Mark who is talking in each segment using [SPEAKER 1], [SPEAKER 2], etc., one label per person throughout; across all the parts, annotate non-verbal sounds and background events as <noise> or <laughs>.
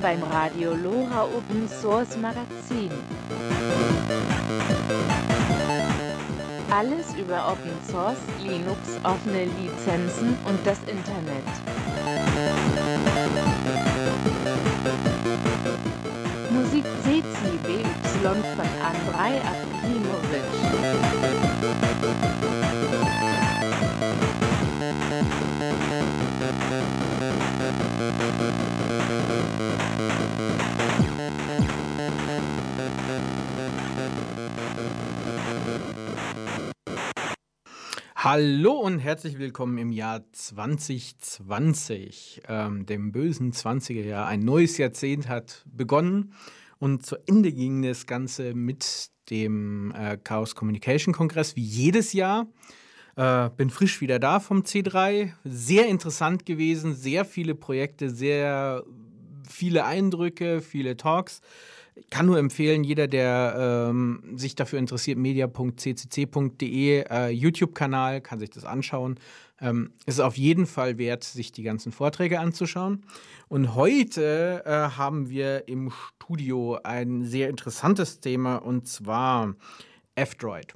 [SPEAKER 1] Beim Radio Lora Open Source Magazin. Alles über Open Source, Linux, offene Lizenzen und das Internet. Musik CCBY von Andrei Akimovic.
[SPEAKER 2] Hallo und herzlich willkommen im Jahr 2020, ähm, dem bösen 20er Jahr. Ein neues Jahrzehnt hat begonnen und zu Ende ging das Ganze mit dem äh, Chaos Communication Kongress, wie jedes Jahr. Äh, bin frisch wieder da vom C3. Sehr interessant gewesen, sehr viele Projekte, sehr viele Eindrücke, viele Talks. Ich kann nur empfehlen, jeder, der ähm, sich dafür interessiert, media.ccc.de, äh, YouTube-Kanal, kann sich das anschauen. Ähm, es ist auf jeden Fall wert, sich die ganzen Vorträge anzuschauen. Und heute äh, haben wir im Studio ein sehr interessantes Thema und zwar F-Droid.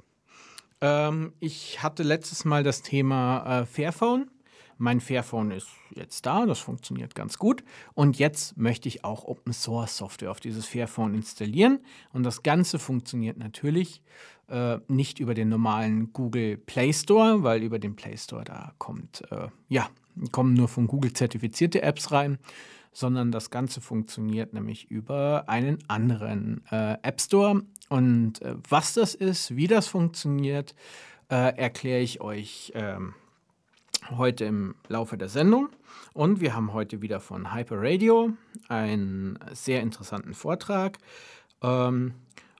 [SPEAKER 2] Ähm, ich hatte letztes Mal das Thema äh, Fairphone mein Fairphone ist jetzt da, das funktioniert ganz gut. Und jetzt möchte ich auch Open Source Software auf dieses Fairphone installieren. Und das Ganze funktioniert natürlich äh, nicht über den normalen Google Play Store, weil über den Play Store da kommt, äh, ja, kommen nur von Google zertifizierte Apps rein, sondern das Ganze funktioniert nämlich über einen anderen äh, App Store. Und äh, was das ist, wie das funktioniert, äh, erkläre ich euch. Ähm, heute im Laufe der Sendung. Und wir haben heute wieder von Hyper Radio einen sehr interessanten Vortrag. Ähm,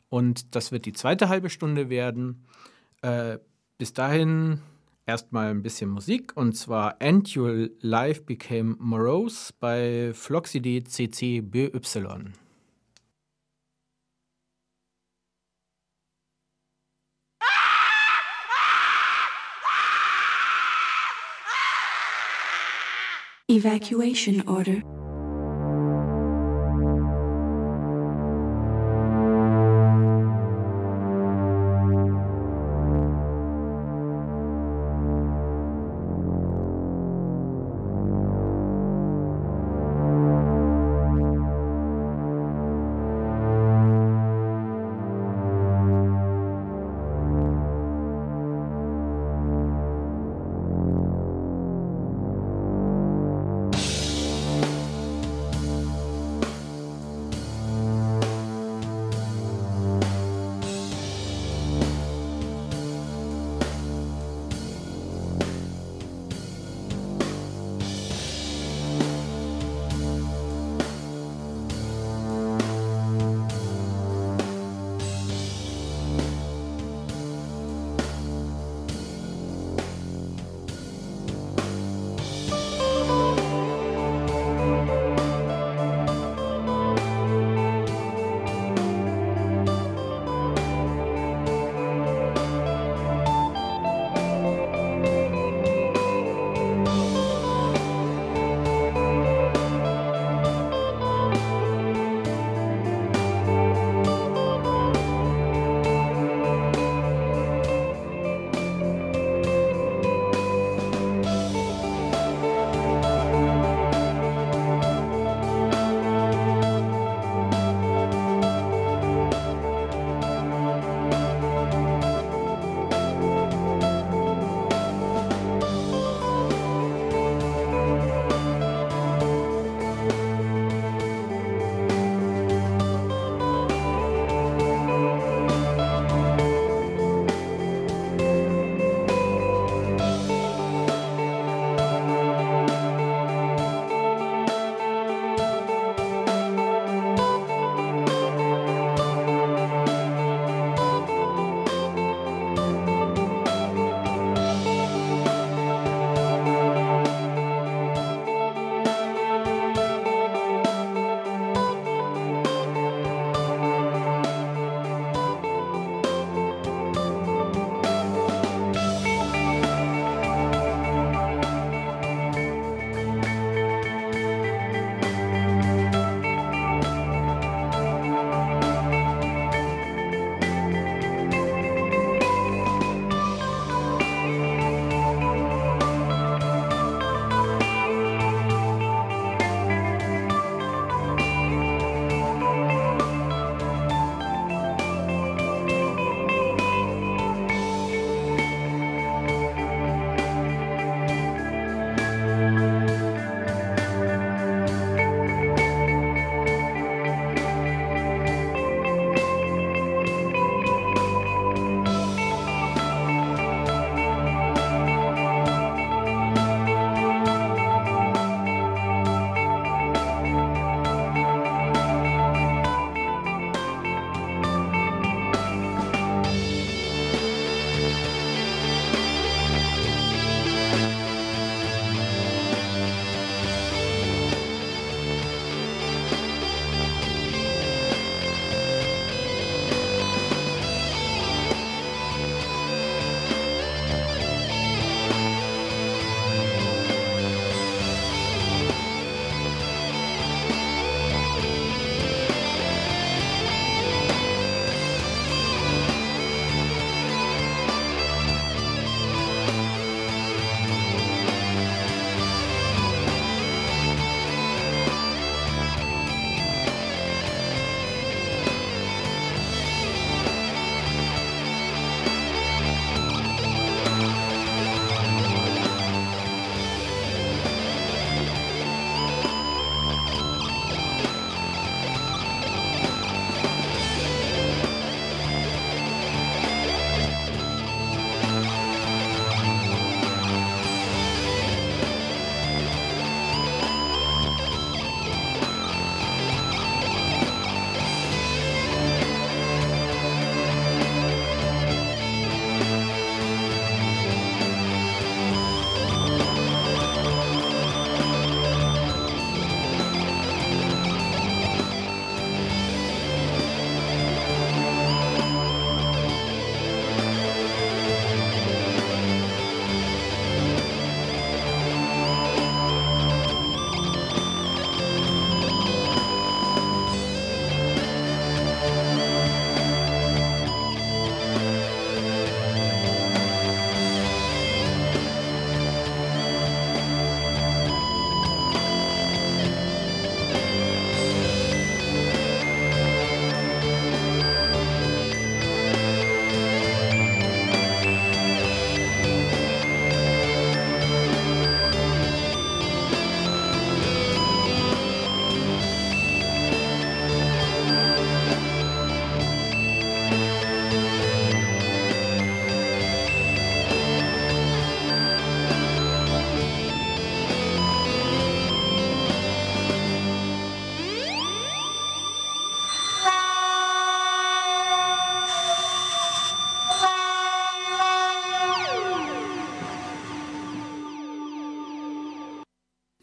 [SPEAKER 2] und das wird die zweite halbe Stunde werden. Äh, bis dahin erstmal ein bisschen Musik und zwar And Your Life Became Morose bei Floxidee CC.
[SPEAKER 3] Evacuation order.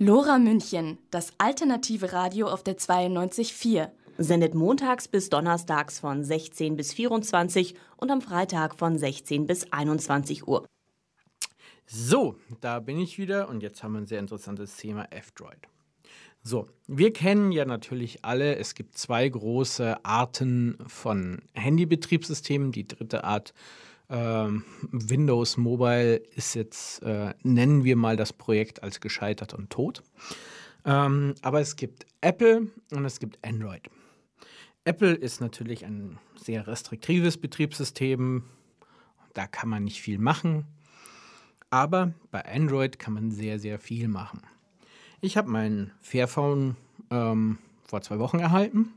[SPEAKER 3] Lora München, das alternative Radio auf der 92.4.
[SPEAKER 4] Sendet montags bis donnerstags von 16 bis 24 und am Freitag von 16 bis 21 Uhr.
[SPEAKER 2] So, da bin ich wieder und jetzt haben wir ein sehr interessantes Thema F-Droid. So, wir kennen ja natürlich alle, es gibt zwei große Arten von Handybetriebssystemen. Die dritte Art, äh, Windows Mobile, ist jetzt, äh, nennen wir mal das Projekt als gescheitert und tot. Ähm, aber es gibt Apple und es gibt Android. Apple ist natürlich ein sehr restriktives Betriebssystem. Da kann man nicht viel machen. Aber bei Android kann man sehr, sehr viel machen. Ich habe mein Fairphone ähm, vor zwei Wochen erhalten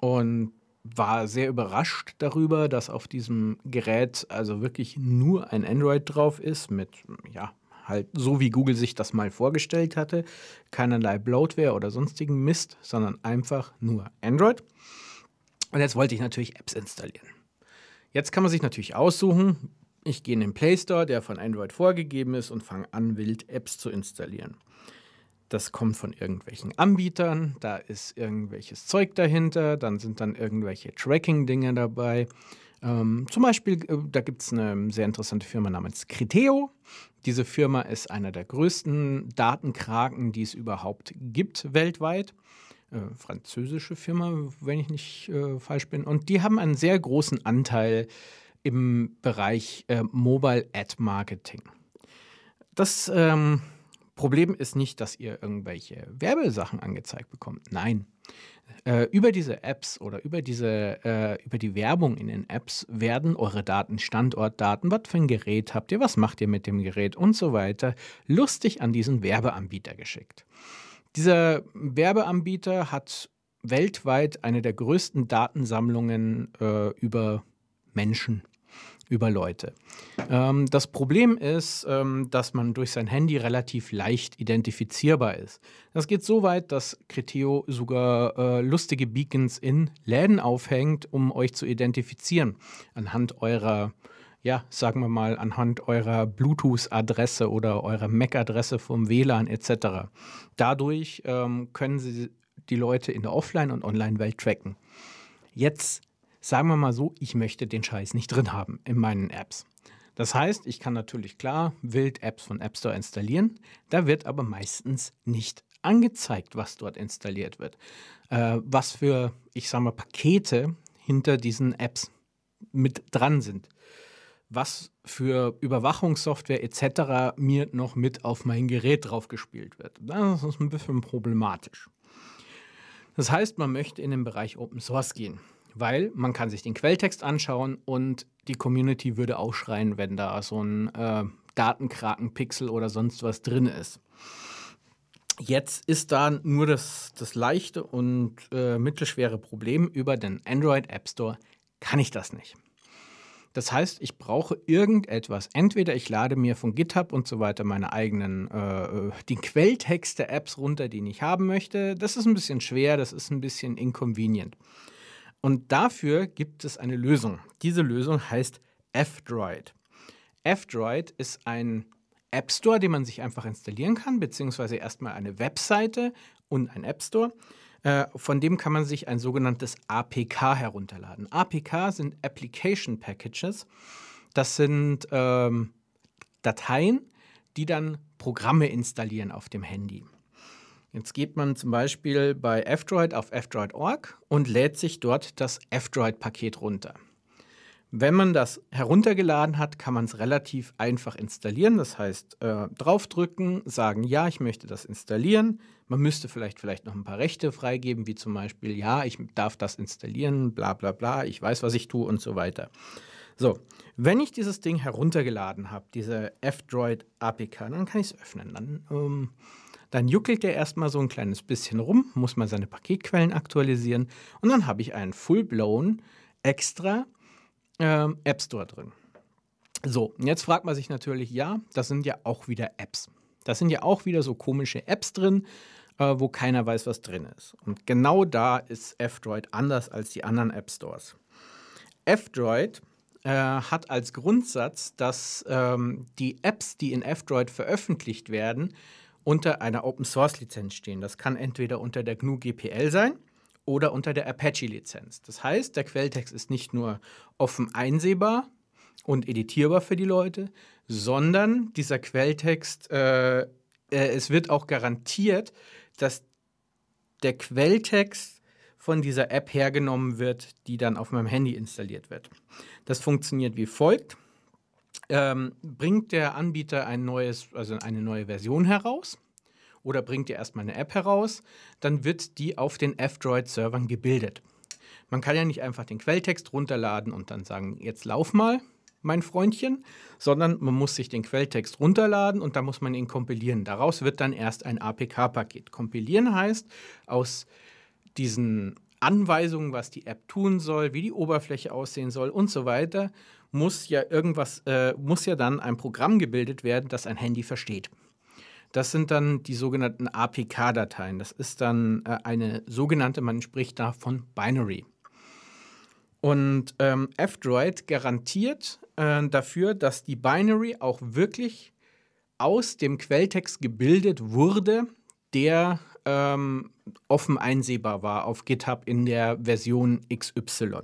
[SPEAKER 2] und war sehr überrascht darüber, dass auf diesem Gerät also wirklich nur ein Android drauf ist mit, ja, halt so wie Google sich das mal vorgestellt hatte. Keinerlei Bloatware oder sonstigen Mist, sondern einfach nur Android. Und jetzt wollte ich natürlich Apps installieren. Jetzt kann man sich natürlich aussuchen, ich gehe in den Play Store, der von Android vorgegeben ist, und fange an, wild Apps zu installieren. Das kommt von irgendwelchen Anbietern, da ist irgendwelches Zeug dahinter, dann sind dann irgendwelche Tracking-Dinge dabei. Ähm, zum Beispiel, äh, da gibt es eine sehr interessante Firma namens Criteo. Diese Firma ist einer der größten Datenkraken, die es überhaupt gibt weltweit. Äh, französische Firma, wenn ich nicht äh, falsch bin. Und die haben einen sehr großen Anteil im Bereich äh, Mobile Ad Marketing. Das ähm, Problem ist nicht, dass ihr irgendwelche Werbesachen angezeigt bekommt. Nein. Äh, über diese Apps oder über, diese, äh, über die Werbung in den Apps werden eure Daten, Standortdaten, was für ein Gerät habt ihr, was macht ihr mit dem Gerät und so weiter, lustig an diesen Werbeanbieter geschickt. Dieser Werbeanbieter hat weltweit eine der größten Datensammlungen äh, über Menschen über Leute. Ähm, das Problem ist, ähm, dass man durch sein Handy relativ leicht identifizierbar ist. Das geht so weit, dass Criteo sogar äh, lustige Beacons in Läden aufhängt, um euch zu identifizieren. Anhand eurer ja, sagen wir mal, anhand eurer Bluetooth-Adresse oder eurer MAC-Adresse vom WLAN etc. Dadurch ähm, können sie die Leute in der Offline- und Online-Welt tracken. Jetzt Sagen wir mal so, ich möchte den Scheiß nicht drin haben in meinen Apps. Das heißt, ich kann natürlich klar wild Apps von App Store installieren. Da wird aber meistens nicht angezeigt, was dort installiert wird. Äh, was für, ich sage mal, Pakete hinter diesen Apps mit dran sind. Was für Überwachungssoftware etc. mir noch mit auf mein Gerät draufgespielt wird. Das ist ein bisschen problematisch. Das heißt, man möchte in den Bereich Open Source gehen weil man kann sich den Quelltext anschauen und die Community würde auch schreien, wenn da so ein äh, Datenkrakenpixel oder sonst was drin ist. Jetzt ist da nur das, das leichte und äh, mittelschwere Problem über den Android App Store kann ich das nicht. Das heißt, ich brauche irgendetwas. Entweder ich lade mir von GitHub und so weiter meine eigenen, äh, äh die Quelltext der Apps runter, die ich haben möchte. Das ist ein bisschen schwer, das ist ein bisschen inconvenient. Und dafür gibt es eine Lösung. Diese Lösung heißt F-Droid. F-Droid ist ein App Store, den man sich einfach installieren kann, beziehungsweise erstmal eine Webseite und ein App Store. Äh, von dem kann man sich ein sogenanntes APK herunterladen. APK sind Application Packages. Das sind ähm, Dateien, die dann Programme installieren auf dem Handy. Jetzt geht man zum Beispiel bei F-Droid auf fdroid.org und lädt sich dort das F-Droid-Paket runter. Wenn man das heruntergeladen hat, kann man es relativ einfach installieren. Das heißt, äh, draufdrücken, sagen, ja, ich möchte das installieren. Man müsste vielleicht, vielleicht noch ein paar Rechte freigeben, wie zum Beispiel, ja, ich darf das installieren, bla bla bla, ich weiß, was ich tue und so weiter. So, wenn ich dieses Ding heruntergeladen habe, diese F-Droid APK, dann kann ich es öffnen. Dann ähm, dann juckelt der erstmal so ein kleines bisschen rum, muss mal seine Paketquellen aktualisieren und dann habe ich einen full-blown extra äh, App Store drin. So, jetzt fragt man sich natürlich, ja, das sind ja auch wieder Apps. Das sind ja auch wieder so komische Apps drin, äh, wo keiner weiß, was drin ist. Und genau da ist F-Droid anders als die anderen App Stores. F-Droid äh, hat als Grundsatz, dass ähm, die Apps, die in F-Droid veröffentlicht werden, unter einer Open Source Lizenz stehen. Das kann entweder unter der GNU GPL sein oder unter der Apache Lizenz. Das heißt, der Quelltext ist nicht nur offen einsehbar und editierbar für die Leute, sondern dieser Quelltext, äh, äh, es wird auch garantiert, dass der Quelltext von dieser App hergenommen wird, die dann auf meinem Handy installiert wird. Das funktioniert wie folgt. Ähm, bringt der Anbieter ein neues, also eine neue Version heraus oder bringt er erstmal eine App heraus, dann wird die auf den F-Droid-Servern gebildet. Man kann ja nicht einfach den Quelltext runterladen und dann sagen, jetzt lauf mal, mein Freundchen, sondern man muss sich den Quelltext runterladen und dann muss man ihn kompilieren. Daraus wird dann erst ein APK-Paket. Kompilieren heißt, aus diesen Anweisungen, was die App tun soll, wie die Oberfläche aussehen soll und so weiter, muss ja irgendwas, äh, muss ja dann ein Programm gebildet werden, das ein Handy versteht. Das sind dann die sogenannten APK-Dateien. Das ist dann äh, eine sogenannte, man spricht da von Binary. Und ähm, F-Droid garantiert äh, dafür, dass die Binary auch wirklich aus dem Quelltext gebildet wurde, der ähm, offen einsehbar war auf GitHub in der Version XY.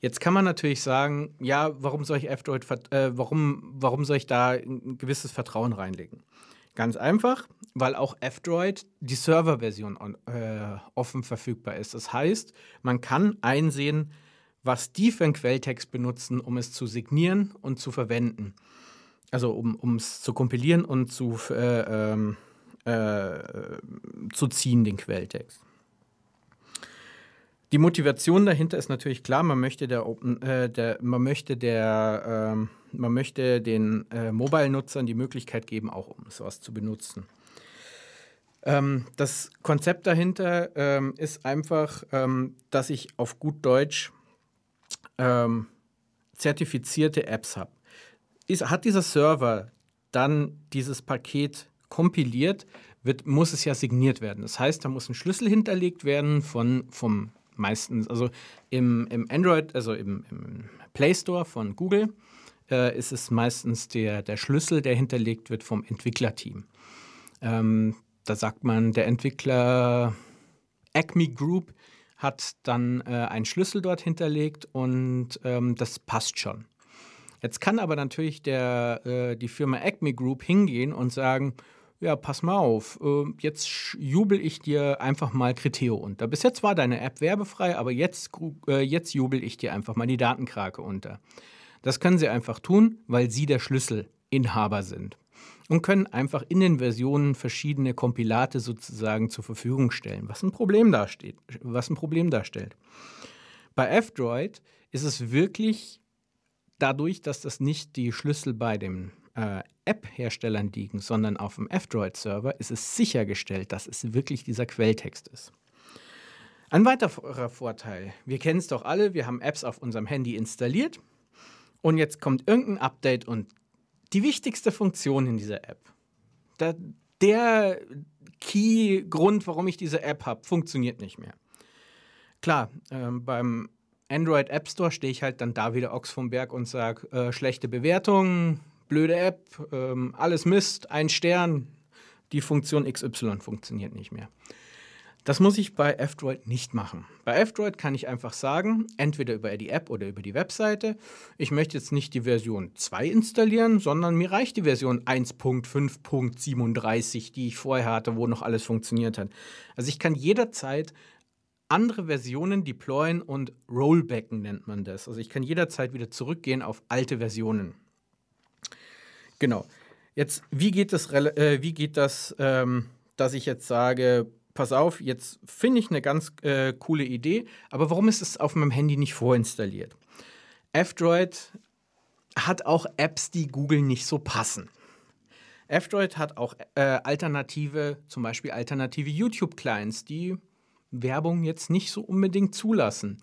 [SPEAKER 2] Jetzt kann man natürlich sagen, ja, warum soll ich F-Droid, äh, warum, warum soll ich da ein gewisses Vertrauen reinlegen? Ganz einfach, weil auch F-Droid die Serverversion äh, offen verfügbar ist. Das heißt, man kann einsehen, was die für einen Quelltext benutzen, um es zu signieren und zu verwenden. Also um es zu kompilieren und zu äh, ähm, äh, zu ziehen, den Quelltext. Die Motivation dahinter ist natürlich klar, man möchte, der Open, äh, der, man möchte, der, äh, man möchte den äh, Mobile-Nutzern die Möglichkeit geben, auch Open Source zu benutzen. Ähm, das Konzept dahinter ähm, ist einfach, ähm, dass ich auf gut Deutsch ähm, zertifizierte Apps habe. Hat dieser Server dann dieses Paket kompiliert, wird, muss es ja signiert werden. Das heißt, da muss ein Schlüssel hinterlegt werden von, vom meistens, also im, im Android, also im, im Play Store von Google, äh, ist es meistens der, der Schlüssel, der hinterlegt wird vom Entwicklerteam. Ähm, da sagt man, der Entwickler Acme Group hat dann äh, einen Schlüssel dort hinterlegt und ähm, das passt schon. Jetzt kann aber natürlich der, äh, die Firma Acme Group hingehen und sagen, ja, pass mal auf, äh, jetzt jubel ich dir einfach mal Criteo unter. Bis jetzt war deine App werbefrei, aber jetzt, äh, jetzt jubel ich dir einfach mal die Datenkrake unter. Das können sie einfach tun, weil sie der Schlüsselinhaber sind und können einfach in den Versionen verschiedene Kompilate sozusagen zur Verfügung stellen, was ein Problem darstellt. Was ein Problem darstellt. Bei F-Droid ist es wirklich dadurch, dass das nicht die Schlüssel bei den äh, App-Herstellern liegen, sondern auf dem F-Droid-Server, ist es sichergestellt, dass es wirklich dieser Quelltext ist. Ein weiterer Vorteil, wir kennen es doch alle, wir haben Apps auf unserem Handy installiert und jetzt kommt irgendein Update und die wichtigste Funktion in dieser App, der, der Key-Grund, warum ich diese App habe, funktioniert nicht mehr. Klar, ähm, beim Android App Store stehe ich halt dann da wieder Ochs vom Berg und sage, äh, schlechte Bewertungen, blöde App, ähm, alles Mist, ein Stern, die Funktion XY funktioniert nicht mehr. Das muss ich bei F-Droid nicht machen. Bei F-Droid kann ich einfach sagen, entweder über die App oder über die Webseite, ich möchte jetzt nicht die Version 2 installieren, sondern mir reicht die Version 1.5.37, die ich vorher hatte, wo noch alles funktioniert hat. Also ich kann jederzeit andere Versionen deployen und Rollbacken nennt man das. Also ich kann jederzeit wieder zurückgehen auf alte Versionen. Genau. Jetzt, wie geht das, äh, wie geht das ähm, dass ich jetzt sage, pass auf, jetzt finde ich eine ganz äh, coole Idee, aber warum ist es auf meinem Handy nicht vorinstalliert? F-Droid hat auch Apps, die Google nicht so passen. F-Droid hat auch äh, alternative, zum Beispiel alternative YouTube-Clients, die Werbung jetzt nicht so unbedingt zulassen.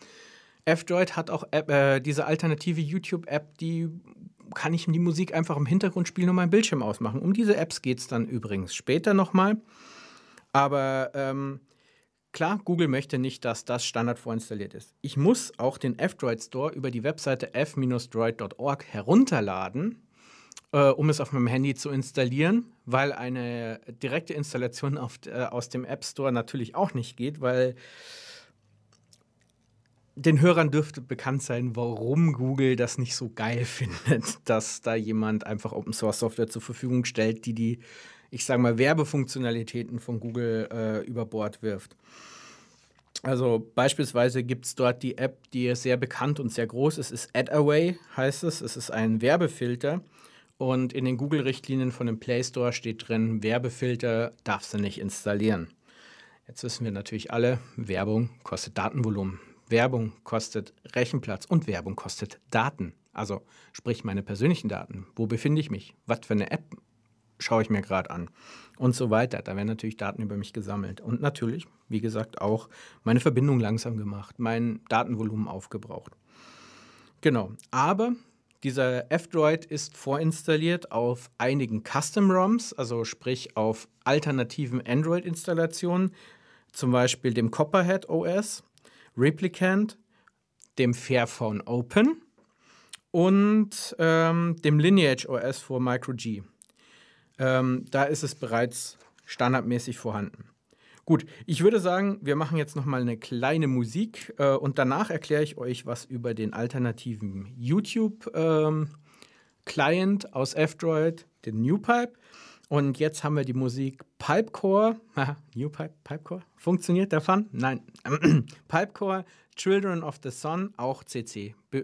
[SPEAKER 2] F-Droid hat auch App, äh, diese alternative YouTube-App, die kann ich die Musik einfach im Hintergrund spielen und meinen Bildschirm ausmachen. Um diese Apps geht es dann übrigens später nochmal. Aber ähm, klar, Google möchte nicht, dass das Standard vorinstalliert ist. Ich muss auch den F-Droid Store über die Webseite f-droid.org herunterladen äh, um es auf meinem Handy zu installieren, weil eine direkte Installation auf, äh, aus dem App Store natürlich auch nicht geht, weil den Hörern dürfte bekannt sein, warum Google das nicht so geil <laughs> findet, dass da jemand einfach Open Source Software zur Verfügung stellt, die die, ich sage mal, Werbefunktionalitäten von Google äh, über Bord wirft. Also beispielsweise gibt es dort die App, die sehr bekannt und sehr groß ist, ist AdAway, heißt es. Es ist ein Werbefilter. Und in den Google-Richtlinien von dem Play Store steht drin, Werbefilter darfst du nicht installieren. Jetzt wissen wir natürlich alle, Werbung kostet Datenvolumen. Werbung kostet Rechenplatz und Werbung kostet Daten. Also sprich meine persönlichen Daten. Wo befinde ich mich? Was für eine App schaue ich mir gerade an? Und so weiter. Da werden natürlich Daten über mich gesammelt. Und natürlich, wie gesagt, auch meine Verbindung langsam gemacht, mein Datenvolumen aufgebraucht. Genau. Aber dieser F-Droid ist vorinstalliert auf einigen Custom-ROMs, also sprich auf alternativen Android-Installationen, zum Beispiel dem Copperhead OS Replicant, dem Fairphone Open und ähm, dem Lineage OS für Micro G. Ähm, da ist es bereits standardmäßig vorhanden. Gut, ich würde sagen, wir machen jetzt noch mal eine kleine Musik äh, und danach erkläre ich euch was über den alternativen YouTube ähm, Client aus F-Droid, den NewPipe. Und jetzt haben wir die Musik Pipecore. New Pipe, Pipecore? Funktioniert der Fun? Nein. <clears throat> Pipecore, Children of the Sun, auch CC, BY.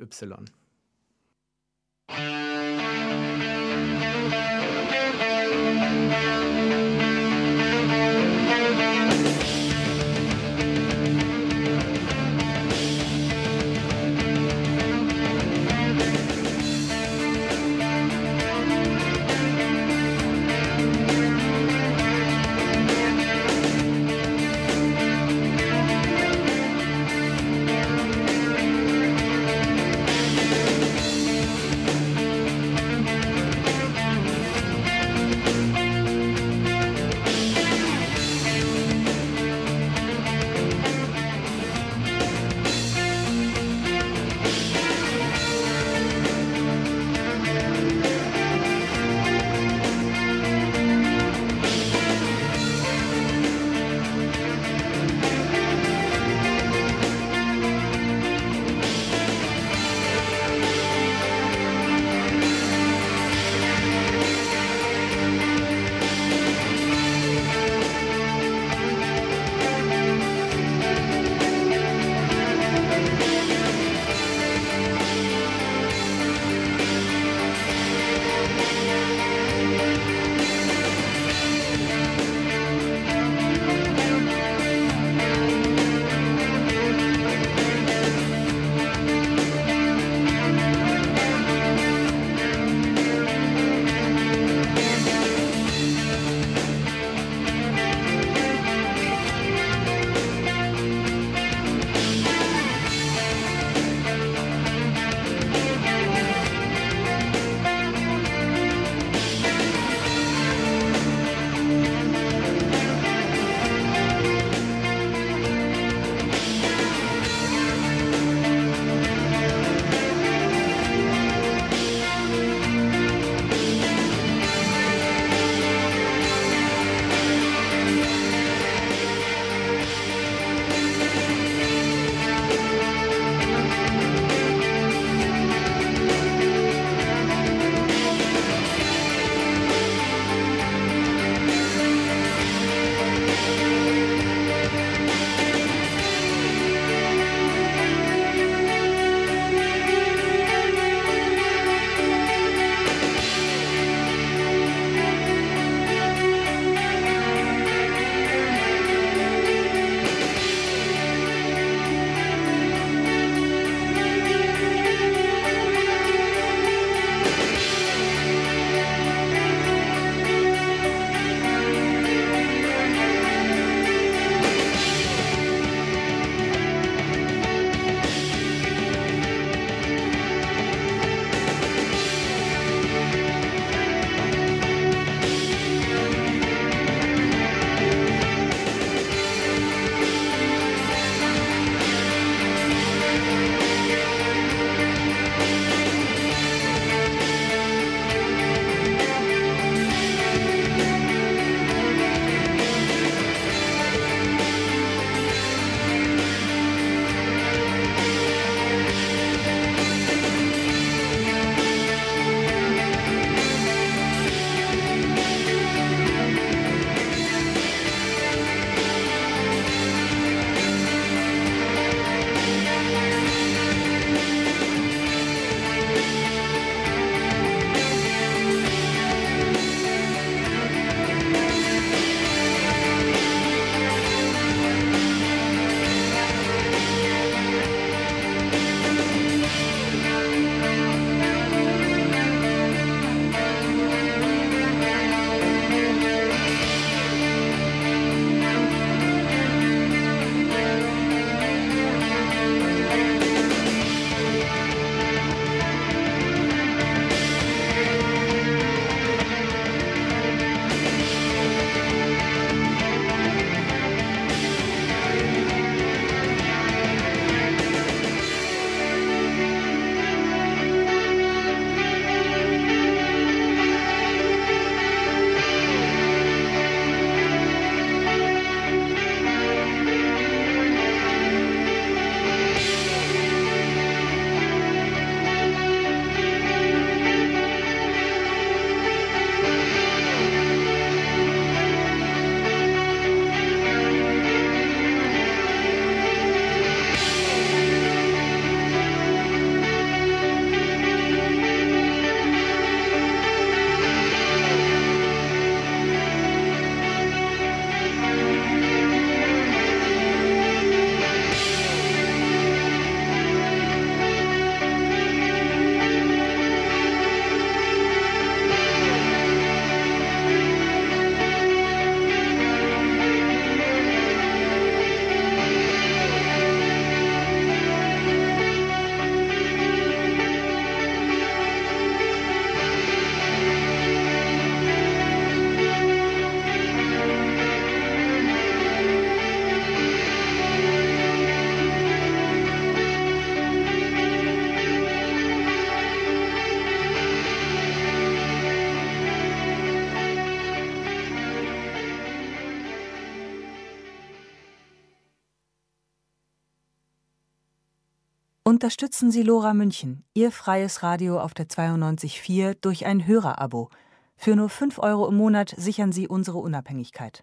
[SPEAKER 5] Unterstützen Sie Lora München, Ihr freies Radio auf der 92.4 durch ein Hörerabo. Für nur 5 Euro im Monat sichern Sie unsere Unabhängigkeit.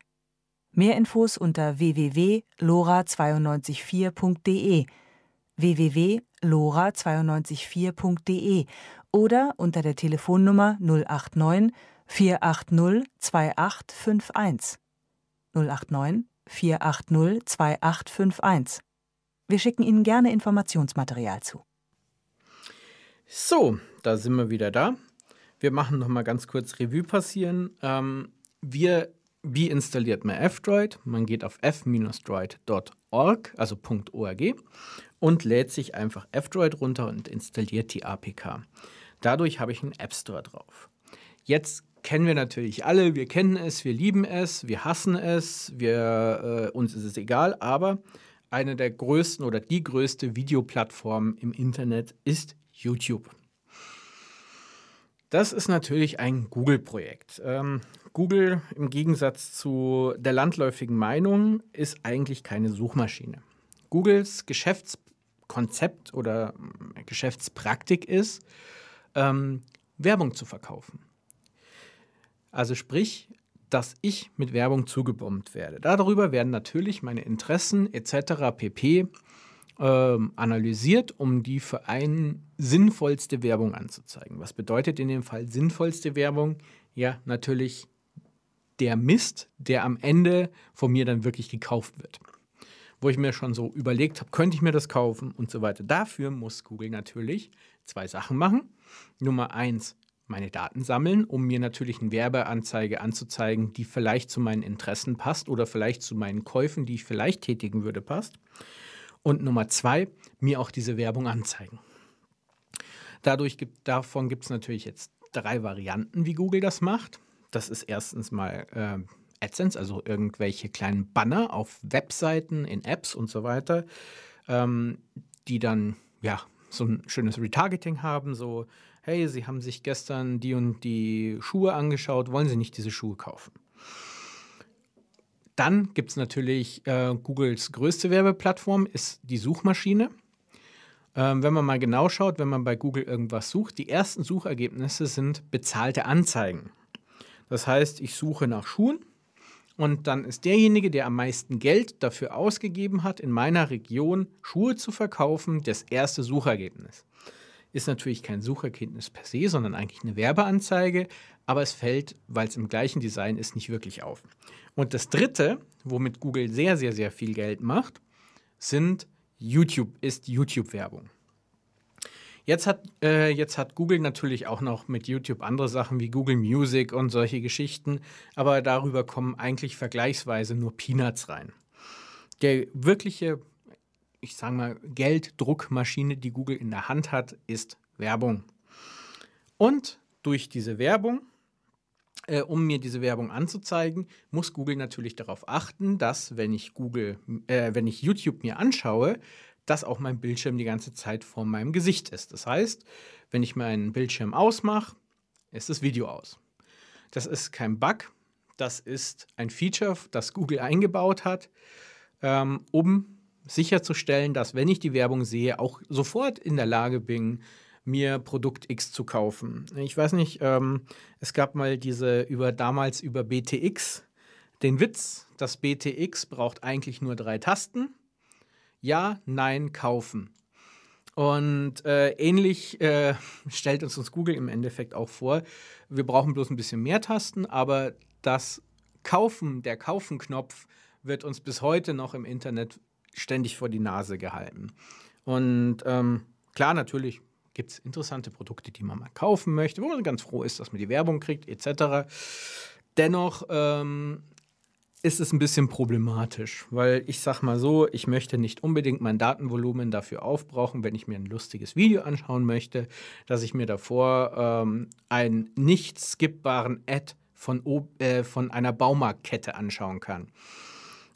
[SPEAKER 5] Mehr Infos unter www.lora924.de www.lora924.de oder unter der Telefonnummer 089 480 2851. 089 480 2851. Wir schicken Ihnen gerne Informationsmaterial zu.
[SPEAKER 2] So, da sind wir wieder da. Wir machen noch mal ganz kurz Revue passieren. Ähm, wir, wie installiert man F-Droid? Man geht auf f-droid.org, also .org, und lädt sich einfach F-Droid runter und installiert die APK. Dadurch habe ich einen App Store drauf. Jetzt kennen wir natürlich alle, wir kennen es, wir lieben es, wir hassen es, wir, äh, uns ist es egal, aber eine der größten oder die größte Videoplattform im Internet ist YouTube. Das ist natürlich ein Google-Projekt. Ähm, Google im Gegensatz zu der landläufigen Meinung ist eigentlich keine Suchmaschine. Googles Geschäftskonzept oder äh, Geschäftspraktik ist, ähm, Werbung zu verkaufen. Also sprich, dass ich mit Werbung zugebombt werde. Darüber werden natürlich meine Interessen etc. pp. Ähm, analysiert, um die für einen sinnvollste Werbung anzuzeigen. Was bedeutet in dem Fall sinnvollste Werbung? Ja, natürlich der Mist, der am Ende von mir dann wirklich gekauft wird. Wo ich mir schon so überlegt habe, könnte ich mir das kaufen und so weiter. Dafür muss Google natürlich zwei Sachen machen. Nummer eins, meine Daten sammeln, um mir natürlich eine Werbeanzeige anzuzeigen, die vielleicht zu meinen Interessen passt oder vielleicht zu meinen Käufen, die ich vielleicht tätigen würde, passt. Und Nummer zwei, mir auch diese Werbung anzeigen. Dadurch gibt, davon gibt es natürlich jetzt drei Varianten, wie Google das macht. Das ist erstens mal äh, AdSense, also irgendwelche kleinen Banner auf Webseiten, in Apps und so weiter, ähm, die dann ja so ein schönes Retargeting haben, so hey, Sie haben sich gestern die und die Schuhe angeschaut, wollen Sie nicht diese Schuhe kaufen? Dann gibt es natürlich äh, Googles größte Werbeplattform, ist die Suchmaschine. Ähm, wenn man mal genau schaut, wenn man bei Google irgendwas sucht, die ersten Suchergebnisse sind bezahlte Anzeigen. Das heißt, ich suche nach Schuhen und dann ist derjenige, der am meisten Geld dafür ausgegeben hat, in meiner Region Schuhe zu verkaufen, das erste Suchergebnis ist natürlich kein Suchergebnis per se, sondern eigentlich eine Werbeanzeige, aber es fällt, weil es im gleichen Design ist, nicht wirklich auf. Und das dritte, womit Google sehr, sehr, sehr viel Geld macht, sind YouTube, ist YouTube-Werbung. Jetzt hat, äh, jetzt hat Google natürlich auch noch mit YouTube andere Sachen wie Google Music und solche Geschichten, aber darüber kommen eigentlich vergleichsweise nur Peanuts rein. Der wirkliche ich sage mal, Gelddruckmaschine, die Google in der Hand hat, ist Werbung. Und durch diese Werbung, äh, um mir diese Werbung anzuzeigen, muss Google natürlich darauf achten, dass, wenn ich Google, äh, wenn ich YouTube mir anschaue, dass auch mein Bildschirm die ganze Zeit vor meinem Gesicht ist. Das heißt, wenn ich meinen Bildschirm ausmache, ist das Video aus. Das ist kein Bug, das ist ein Feature, das Google eingebaut hat, ähm, um sicherzustellen, dass, wenn ich die Werbung sehe, auch sofort in der Lage bin, mir Produkt X zu kaufen. Ich weiß nicht, ähm, es gab mal diese über damals über BTX den Witz, dass BTX braucht eigentlich nur drei Tasten. Ja, nein, kaufen. Und äh, ähnlich äh, stellt uns uns Google im Endeffekt auch vor. Wir brauchen bloß ein bisschen mehr Tasten, aber das Kaufen, der Kaufen-Knopf wird uns bis heute noch im Internet ständig vor die Nase gehalten. Und ähm, klar, natürlich gibt es interessante Produkte, die man mal kaufen möchte, wo man ganz froh ist, dass man die Werbung kriegt, etc. Dennoch ähm, ist es ein bisschen problematisch, weil ich sag mal so, ich möchte nicht unbedingt mein Datenvolumen dafür aufbrauchen, wenn ich mir ein lustiges Video anschauen möchte, dass ich mir davor ähm, einen nicht skippbaren Ad von, äh, von einer Baumarktkette anschauen kann.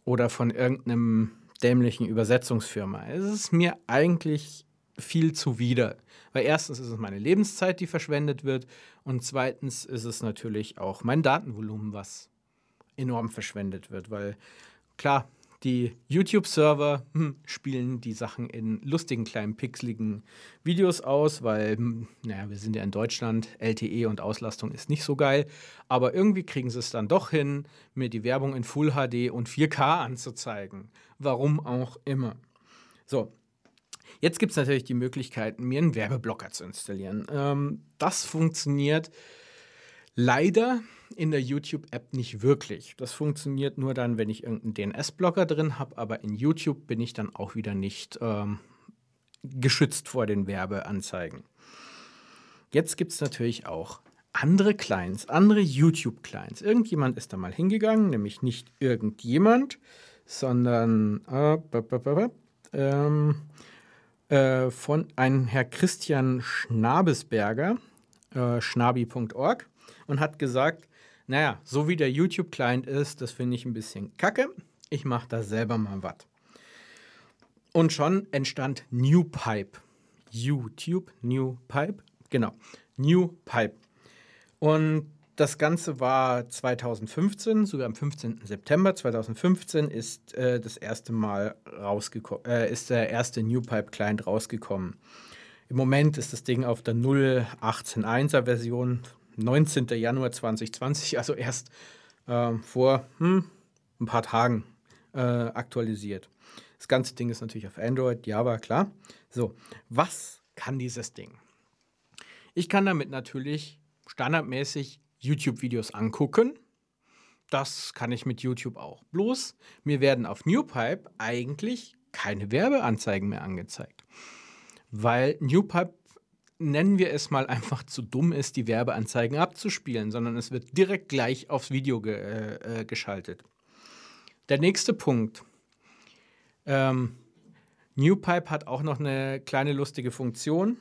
[SPEAKER 2] Oder von irgendeinem dämlichen Übersetzungsfirma. Es ist mir eigentlich viel zuwider. Weil erstens ist es meine Lebenszeit, die verschwendet wird. Und zweitens ist es natürlich auch mein Datenvolumen, was enorm verschwendet wird. Weil klar, Die YouTube-Server hm, spielen die Sachen in lustigen, kleinen, pixeligen Videos aus, weil, hm, naja, wir sind ja in Deutschland, LTE und Auslastung ist nicht so geil. Aber irgendwie kriegen sie es dann doch hin, mir die Werbung in Full HD und 4K anzuzeigen. Warum auch immer. So, Jetzt gibt es natürlich die Möglichkeit, mir einen Werbeblocker zu installieren. Ähm, das funktioniert leider in der YouTube-App nicht wirklich. Das funktioniert nur dann, wenn ich irgendeinen DNS-Blocker drin habe, aber in YouTube bin ich dann auch wieder nicht ähm, geschützt vor den Werbeanzeigen. Jetzt gibt es natürlich auch andere Clients, andere YouTube-Clients. Irgendjemand ist da mal hingegangen, nämlich nicht irgendjemand, sondern äh, ähm, äh, von einem Herr Christian Schnabesberger, äh, schnabi.org, und hat gesagt, naja, so wie der YouTube-Client ist, das finde ich ein bisschen kacke. Ich mache da selber mal was. Und schon entstand NewPipe. YouTube, NewPipe, genau, NewPipe. Und das Ganze war 2015, sogar am 15. September 2015 ist äh, das erste Mal rausgekommen, äh, ist der erste NewPipe Client rausgekommen. Im Moment ist das Ding auf der 0.18.1er Version, 19. Januar 2020, also erst äh, vor hm, ein paar Tagen äh, aktualisiert. Das ganze Ding ist natürlich auf Android, Java, klar. So, was kann dieses Ding? Ich kann damit natürlich standardmäßig YouTube-Videos angucken. Das kann ich mit YouTube auch. Bloß, mir werden auf NewPipe eigentlich keine Werbeanzeigen mehr angezeigt. Weil NewPipe, nennen wir es mal, einfach zu dumm ist, die Werbeanzeigen abzuspielen, sondern es wird direkt gleich aufs Video ge äh, äh geschaltet. Der nächste Punkt. Ähm, NewPipe hat auch noch eine kleine lustige Funktion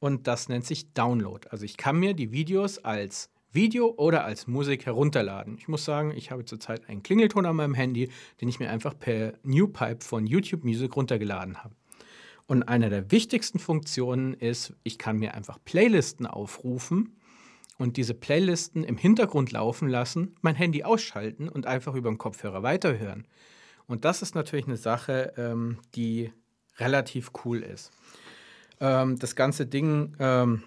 [SPEAKER 2] und das nennt sich Download. Also ich kann mir die Videos als Video oder als Musik herunterladen. Ich muss sagen, ich habe zurzeit einen Klingelton an meinem Handy, den ich mir einfach per Newpipe von YouTube Music runtergeladen habe. Und eine der wichtigsten Funktionen ist, ich kann mir einfach Playlisten aufrufen und diese Playlisten im Hintergrund laufen lassen, mein Handy ausschalten und einfach über den Kopfhörer weiterhören. Und das ist natürlich eine Sache, ähm, die relativ cool ist. Ähm, das ganze Ding ähm,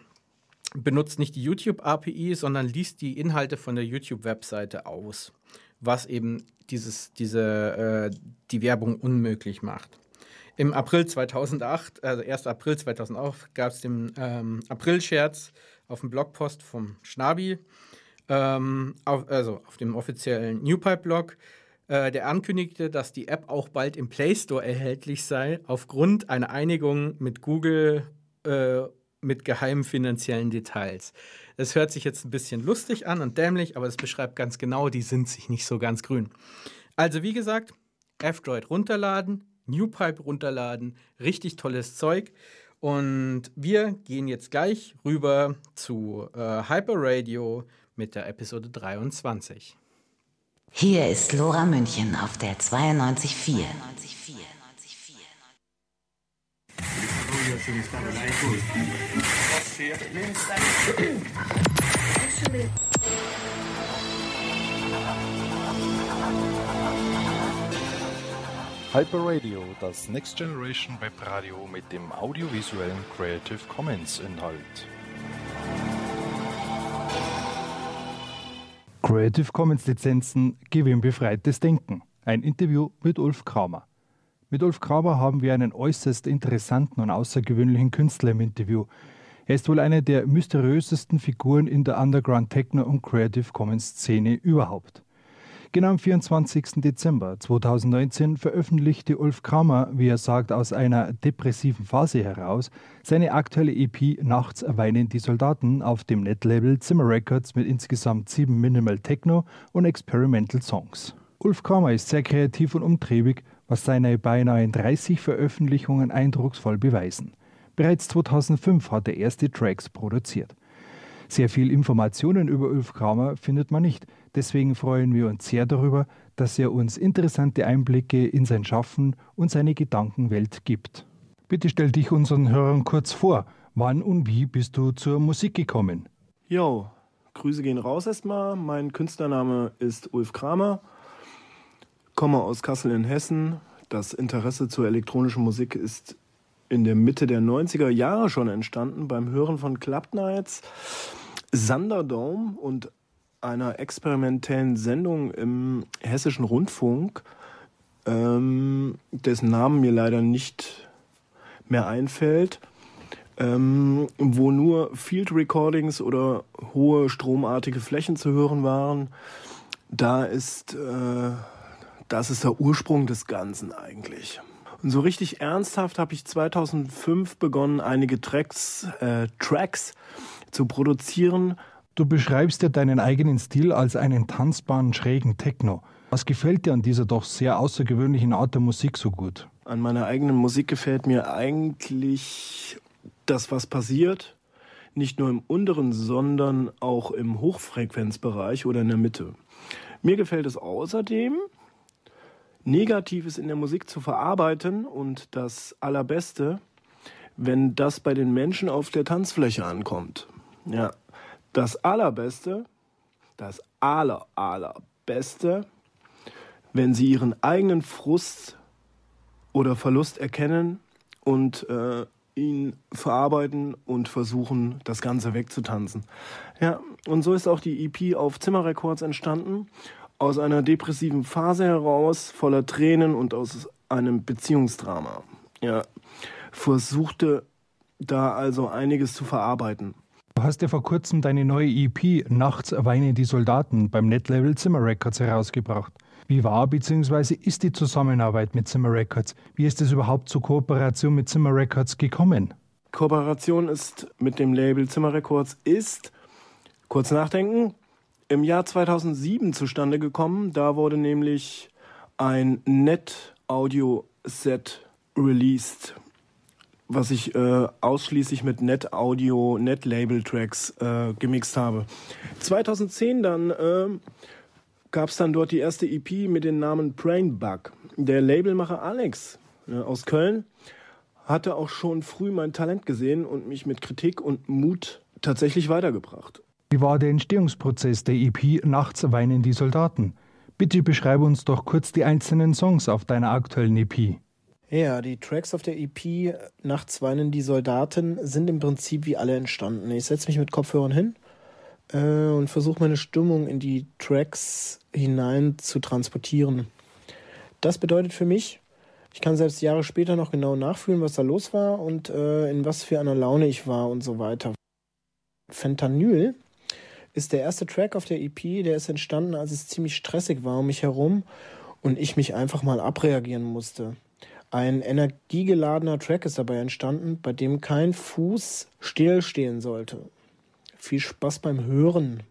[SPEAKER 2] benutzt nicht die YouTube-API, sondern liest die Inhalte von der YouTube-Webseite aus, was eben dieses, diese, äh, die Werbung unmöglich macht. Im April 2008, also 1. April 2008, gab es den ähm, April-Scherz auf dem Blogpost vom Schnabi, ähm, auf, also auf dem offiziellen NewPipe-Blog, äh, der ankündigte, dass die App auch bald im Play Store erhältlich sei, aufgrund einer Einigung mit Google äh, mit geheimen finanziellen Details. Das hört sich jetzt ein bisschen lustig an und dämlich, aber es beschreibt ganz genau, die sind sich nicht so ganz grün. Also wie gesagt, F-Droid runterladen, NewPipe runterladen, richtig tolles Zeug. Und wir gehen jetzt gleich rüber zu äh, Hyper Radio mit der Episode 23.
[SPEAKER 6] Hier ist Lora München auf der 92.4.
[SPEAKER 7] Hyper Radio, das Next Generation Web Radio mit dem audiovisuellen Creative Commons Inhalt. Creative Commons Lizenzen gewinnbefreites Denken. Ein Interview mit Ulf Kramer. Mit Ulf Kramer haben wir einen äußerst interessanten und außergewöhnlichen Künstler im Interview. Er ist wohl eine der mysteriösesten Figuren in der Underground Techno und Creative Commons Szene überhaupt. Genau am 24. Dezember 2019 veröffentlichte Ulf Kramer, wie er sagt, aus einer depressiven Phase heraus seine aktuelle EP Nachts weinen die Soldaten auf dem Netlabel Zimmer Records mit insgesamt sieben Minimal Techno und Experimental Songs. Ulf Kramer ist sehr kreativ und umtriebig was seine beinahe 30 Veröffentlichungen eindrucksvoll beweisen. Bereits 2005 hat er erste Tracks produziert. Sehr viel Informationen über Ulf Kramer findet man nicht, deswegen freuen wir uns sehr darüber, dass er uns interessante Einblicke in sein Schaffen und seine Gedankenwelt gibt. Bitte stell dich unseren Hörern kurz vor. Wann und wie bist du zur Musik gekommen?
[SPEAKER 8] Jo, Grüße gehen raus erstmal. Mein Künstlername ist Ulf Kramer komme aus Kassel in Hessen. Das Interesse zur elektronischen Musik ist in der Mitte der 90er Jahre schon entstanden beim Hören von Club Nights, Thunderdome und einer experimentellen Sendung im hessischen Rundfunk, ähm, dessen Namen mir leider nicht mehr einfällt, ähm, wo nur Field Recordings oder hohe stromartige Flächen zu hören waren. Da ist, äh, das ist der Ursprung des Ganzen eigentlich. Und so richtig ernsthaft habe ich 2005 begonnen, einige Tracks, äh, Tracks zu produzieren.
[SPEAKER 7] Du beschreibst ja deinen eigenen Stil als einen tanzbaren, schrägen Techno. Was gefällt dir an dieser doch sehr außergewöhnlichen Art der Musik so gut?
[SPEAKER 8] An meiner eigenen Musik gefällt mir eigentlich das, was passiert. Nicht nur im unteren, sondern auch im Hochfrequenzbereich oder in der Mitte. Mir gefällt es außerdem, Negatives in der Musik zu verarbeiten und das Allerbeste, wenn das bei den Menschen auf der Tanzfläche ankommt. Ja, das Allerbeste, das aller, allerbeste, wenn sie ihren eigenen Frust oder Verlust erkennen und äh, ihn verarbeiten und versuchen, das Ganze wegzutanzen. Ja, und so ist auch die EP auf Zimmerrecords entstanden aus einer depressiven Phase heraus, voller Tränen und aus einem Beziehungsdrama. Ja, versuchte da also einiges zu verarbeiten.
[SPEAKER 7] Du hast ja vor kurzem deine neue EP Nachts weinen die Soldaten beim Netlabel Zimmer Records herausgebracht. Wie war bzw. ist die Zusammenarbeit mit Zimmer Records? Wie ist es überhaupt zur Kooperation mit Zimmer Records gekommen?
[SPEAKER 8] Kooperation ist mit dem Label Zimmer Records ist, kurz nachdenken, im Jahr 2007 zustande gekommen. Da wurde nämlich ein Net-Audio-Set released, was ich äh, ausschließlich mit Net-Audio, Net-Label-Tracks äh, gemixt habe. 2010 dann äh, gab es dann dort die erste EP mit dem Namen Brain Bug. Der Labelmacher Alex äh, aus Köln hatte auch schon früh mein Talent gesehen und mich mit Kritik und Mut tatsächlich weitergebracht.
[SPEAKER 7] Wie war der Entstehungsprozess der EP Nachts weinen die Soldaten? Bitte beschreibe uns doch kurz die einzelnen Songs auf deiner aktuellen EP.
[SPEAKER 9] Ja, die Tracks auf der EP Nachts weinen die Soldaten sind im Prinzip wie alle entstanden. Ich setze mich mit Kopfhörern hin äh, und versuche meine Stimmung in die Tracks hinein zu transportieren. Das bedeutet für mich, ich kann selbst Jahre später noch genau nachfühlen, was da los war und äh, in was für einer Laune ich war und so weiter. Fentanyl ist der erste Track auf der EP, der ist entstanden, als es ziemlich stressig war um mich herum und ich mich einfach mal abreagieren musste. Ein energiegeladener Track ist dabei entstanden, bei dem kein Fuß stillstehen sollte. Viel Spaß beim Hören.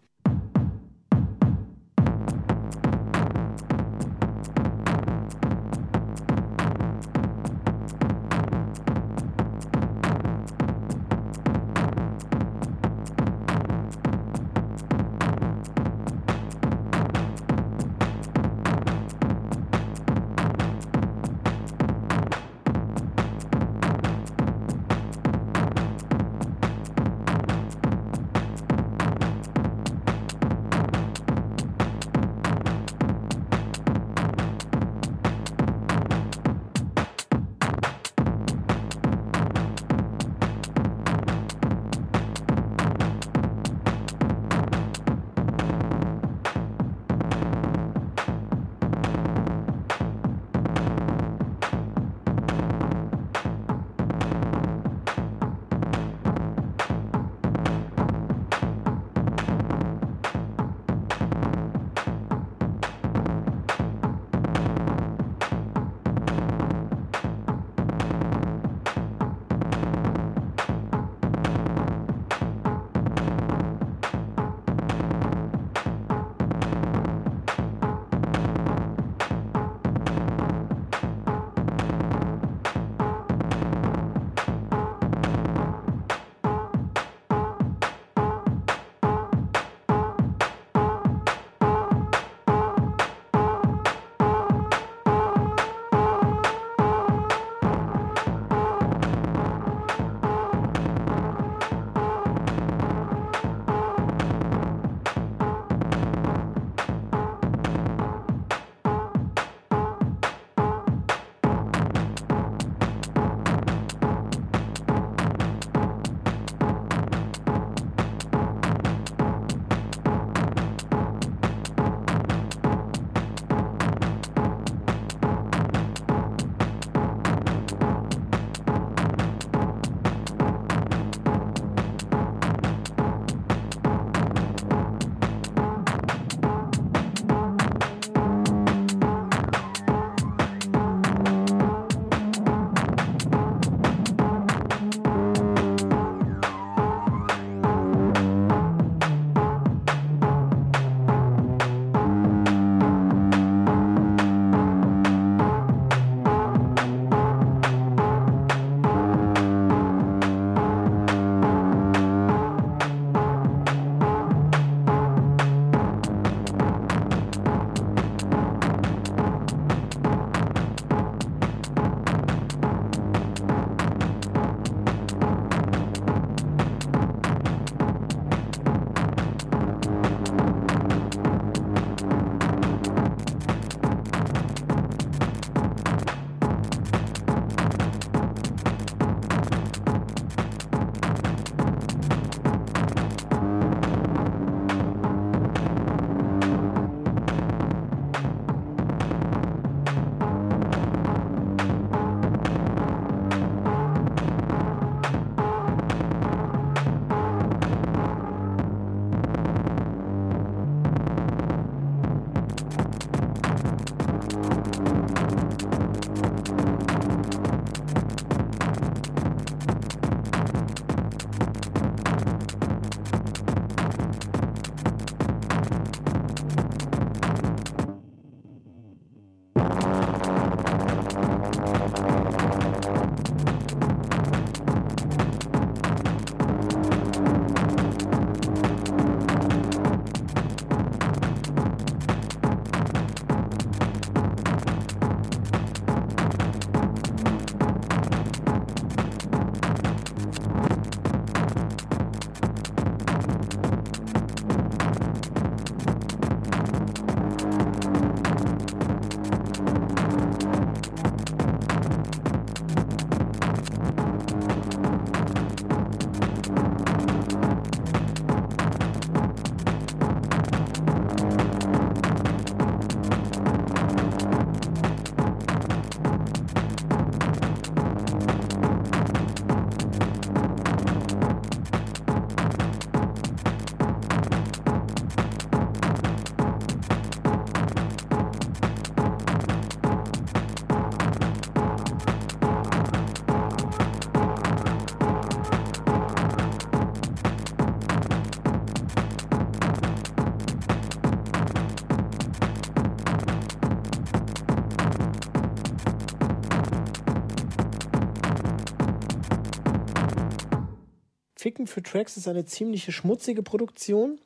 [SPEAKER 8] Ficken für Tracks ist eine ziemlich schmutzige Produktion.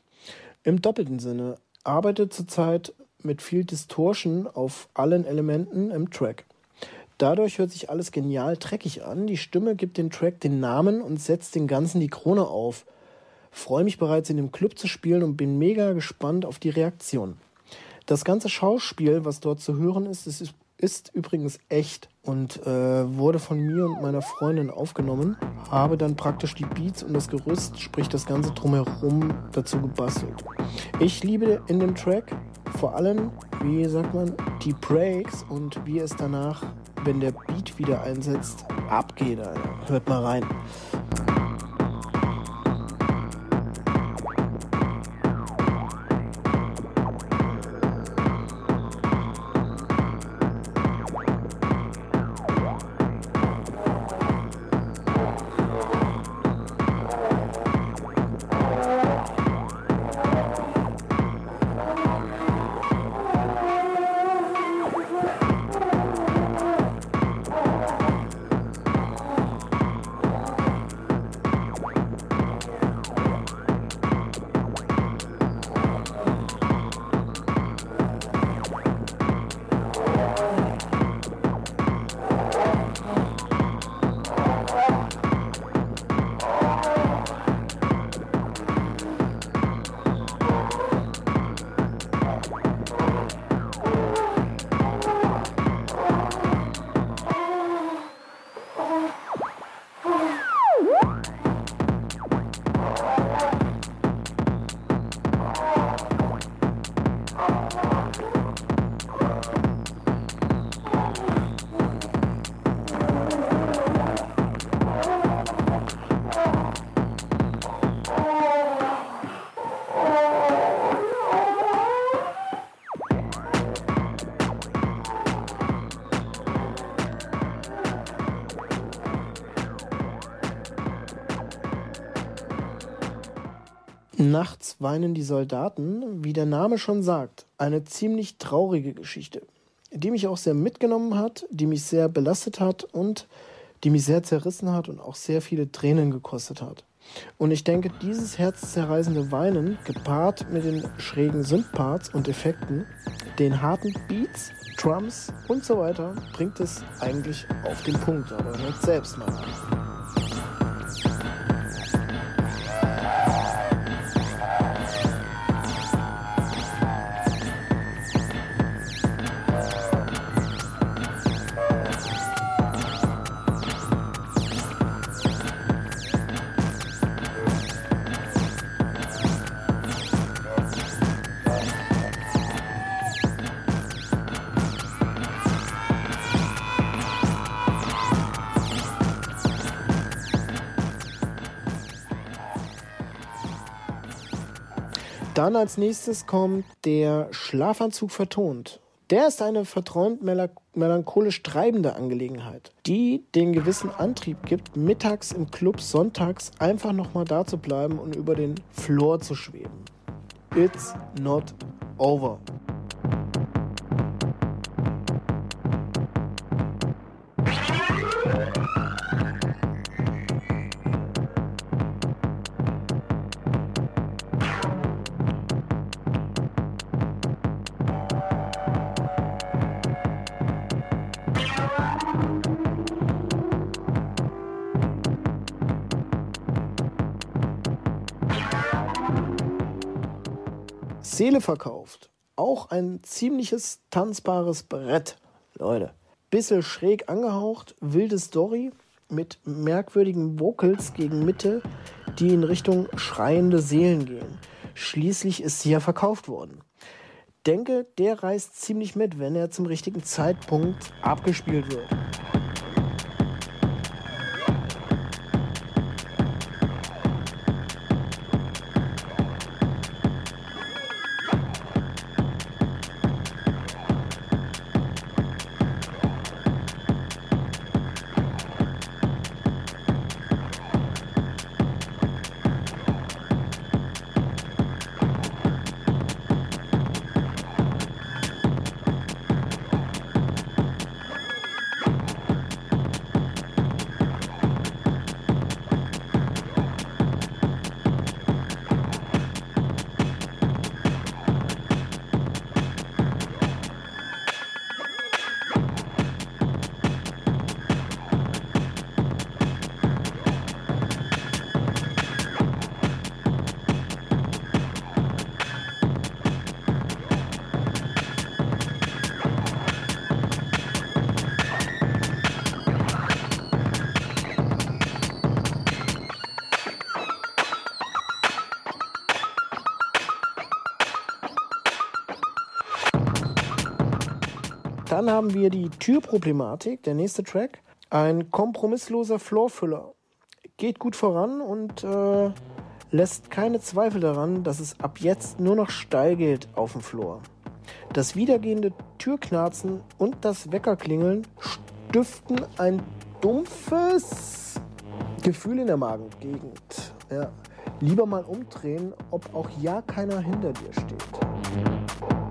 [SPEAKER 8] Im doppelten Sinne. Arbeitet zurzeit mit viel Distortion auf allen Elementen im Track. Dadurch hört sich alles genial dreckig an. Die Stimme gibt dem Track den Namen und setzt den Ganzen die Krone auf. Freue mich bereits in dem Club zu spielen und bin mega gespannt auf die Reaktion. Das ganze Schauspiel, was dort zu hören ist, ist, ist übrigens echt und äh, wurde von mir und meiner Freundin aufgenommen. Habe dann praktisch die Beats und das Gerüst, sprich das ganze drumherum, dazu gebastelt. Ich liebe in dem Track vor allem, wie sagt man, die Breaks und wie es danach, wenn der Beat wieder einsetzt, abgeht. Alter. Hört mal rein. Nachts weinen die Soldaten, wie der Name schon sagt, eine ziemlich traurige Geschichte, die mich auch sehr mitgenommen hat, die mich sehr belastet hat und die mich sehr zerrissen hat und auch sehr viele Tränen gekostet hat. Und ich denke, dieses herzzerreißende Weinen, gepaart mit den schrägen Synthparts und Effekten, den harten Beats, Drums und so weiter, bringt es eigentlich auf den Punkt. Aber hört selbst mal an. Dann als nächstes kommt der Schlafanzug vertont. Der ist eine verträumt melancholisch treibende Angelegenheit, die den gewissen Antrieb gibt, mittags im Club sonntags einfach nochmal da zu bleiben und über den Floor zu schweben. It's not over. Seele verkauft. Auch ein ziemliches tanzbares Brett, Leute. Bisschen schräg angehaucht, wilde Story mit merkwürdigen Vocals gegen Mitte, die in Richtung schreiende Seelen gehen. Schließlich ist sie ja verkauft worden. Denke, der reißt ziemlich mit, wenn er zum richtigen Zeitpunkt abgespielt wird.
[SPEAKER 9] Haben wir die Türproblematik, der nächste Track. Ein kompromissloser Floorfüller. Geht gut voran und äh, lässt keine Zweifel daran, dass es ab jetzt nur noch steil geht auf dem Floor. Das wiedergehende Türknarzen und das Weckerklingeln stiften ein dumpfes Gefühl in der Magengegend. Ja. Lieber mal umdrehen, ob auch ja keiner hinter dir steht.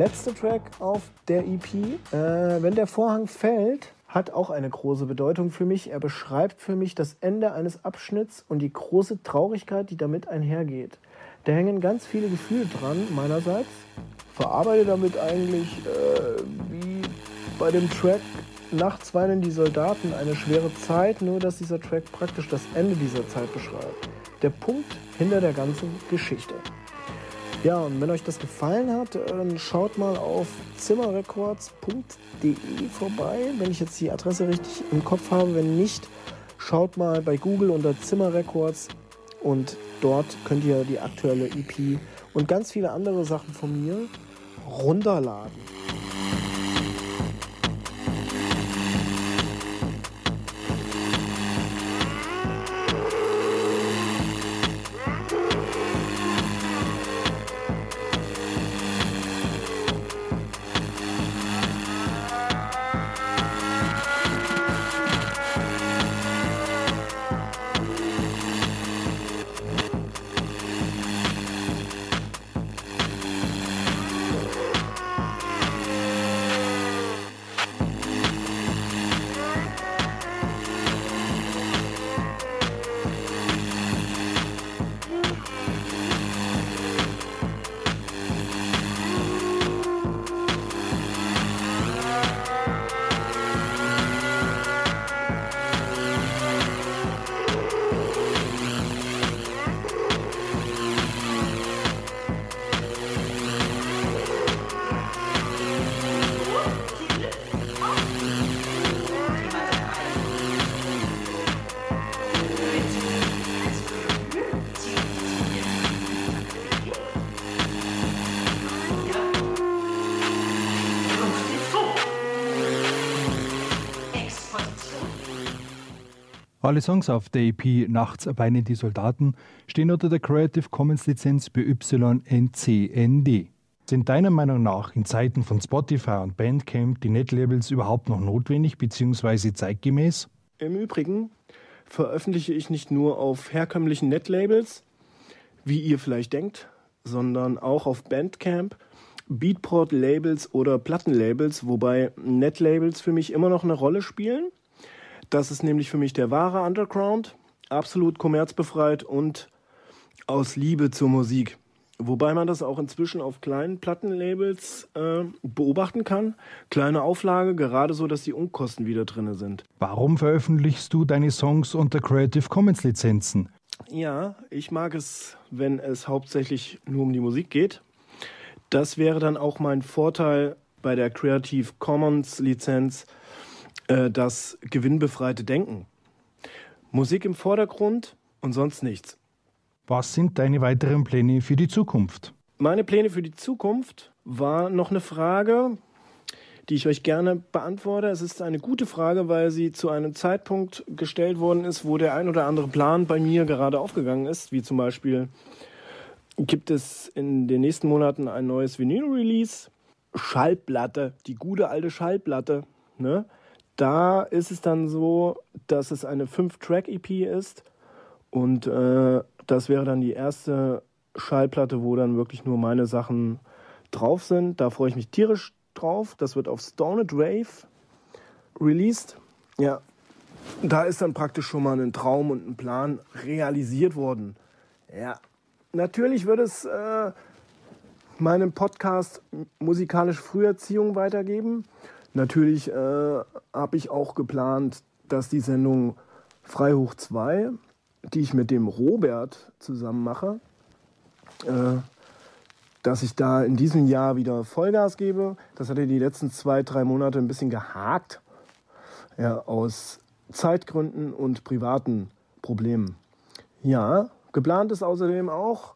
[SPEAKER 9] Letzte Track auf der EP, äh, wenn der Vorhang fällt, hat auch eine große Bedeutung für mich. Er beschreibt für mich das Ende eines Abschnitts und die große Traurigkeit, die damit einhergeht. Da hängen ganz viele Gefühle dran, meinerseits. Verarbeite damit eigentlich, äh, wie bei dem Track Nachts weinen die Soldaten eine schwere Zeit, nur dass dieser Track praktisch das Ende dieser Zeit beschreibt. Der Punkt hinter der ganzen Geschichte. Ja, und wenn euch das gefallen hat, dann schaut mal auf zimmerrecords.de vorbei, wenn ich jetzt die Adresse richtig im Kopf habe. Wenn nicht, schaut mal bei Google unter Zimmerrecords und dort könnt ihr die aktuelle EP und ganz viele andere Sachen von mir runterladen.
[SPEAKER 7] Alle Songs auf der EP Nachts weinen die Soldaten stehen unter der Creative Commons Lizenz BY-NC-ND. Sind deiner Meinung nach in Zeiten von Spotify und Bandcamp die Netlabels überhaupt noch notwendig bzw. zeitgemäß?
[SPEAKER 8] Im Übrigen veröffentliche ich nicht nur auf herkömmlichen Netlabels, wie ihr vielleicht denkt, sondern auch auf Bandcamp, Beatport-Labels oder Plattenlabels, wobei Netlabels für mich immer noch eine Rolle spielen. Das ist nämlich für mich der wahre Underground, absolut kommerzbefreit und aus Liebe zur Musik. Wobei man das auch inzwischen auf kleinen Plattenlabels äh, beobachten kann. Kleine Auflage, gerade so, dass die Unkosten wieder drin sind.
[SPEAKER 7] Warum veröffentlichst du deine Songs unter Creative Commons Lizenzen?
[SPEAKER 8] Ja, ich mag es, wenn es hauptsächlich nur um die Musik geht. Das wäre dann auch mein Vorteil bei der Creative Commons Lizenz, äh, das gewinnbefreite Denken. Musik im Vordergrund und sonst nichts.
[SPEAKER 7] Was sind deine weiteren Pläne für die Zukunft?
[SPEAKER 8] Meine Pläne für die Zukunft war noch eine Frage, die ich euch gerne beantworte. Es ist eine gute Frage, weil sie zu einem Zeitpunkt gestellt worden ist, wo der ein oder andere Plan bei mir gerade aufgegangen ist, wie zum Beispiel gibt es in den nächsten Monaten ein neues Vinyl-Release, Schallplatte, die gute alte Schallplatte. Ne? Da ist es dann so, dass es eine 5-Track-EP ist und äh, das wäre dann die erste Schallplatte, wo dann wirklich nur meine Sachen drauf sind. Da freue ich mich tierisch drauf. Das wird auf Stoned Wave released. Ja, da ist dann praktisch schon mal ein Traum und ein Plan realisiert worden. Ja, natürlich wird es äh, meinen Podcast musikalische Früherziehung weitergeben. Natürlich äh, habe ich auch geplant, dass die Sendung Frei hoch 2, die ich mit dem Robert zusammen mache, äh, dass ich da in diesem Jahr wieder Vollgas gebe. Das hatte die letzten zwei, drei Monate ein bisschen gehakt. Ja, aus Zeitgründen und privaten Problemen. Ja, geplant ist außerdem auch,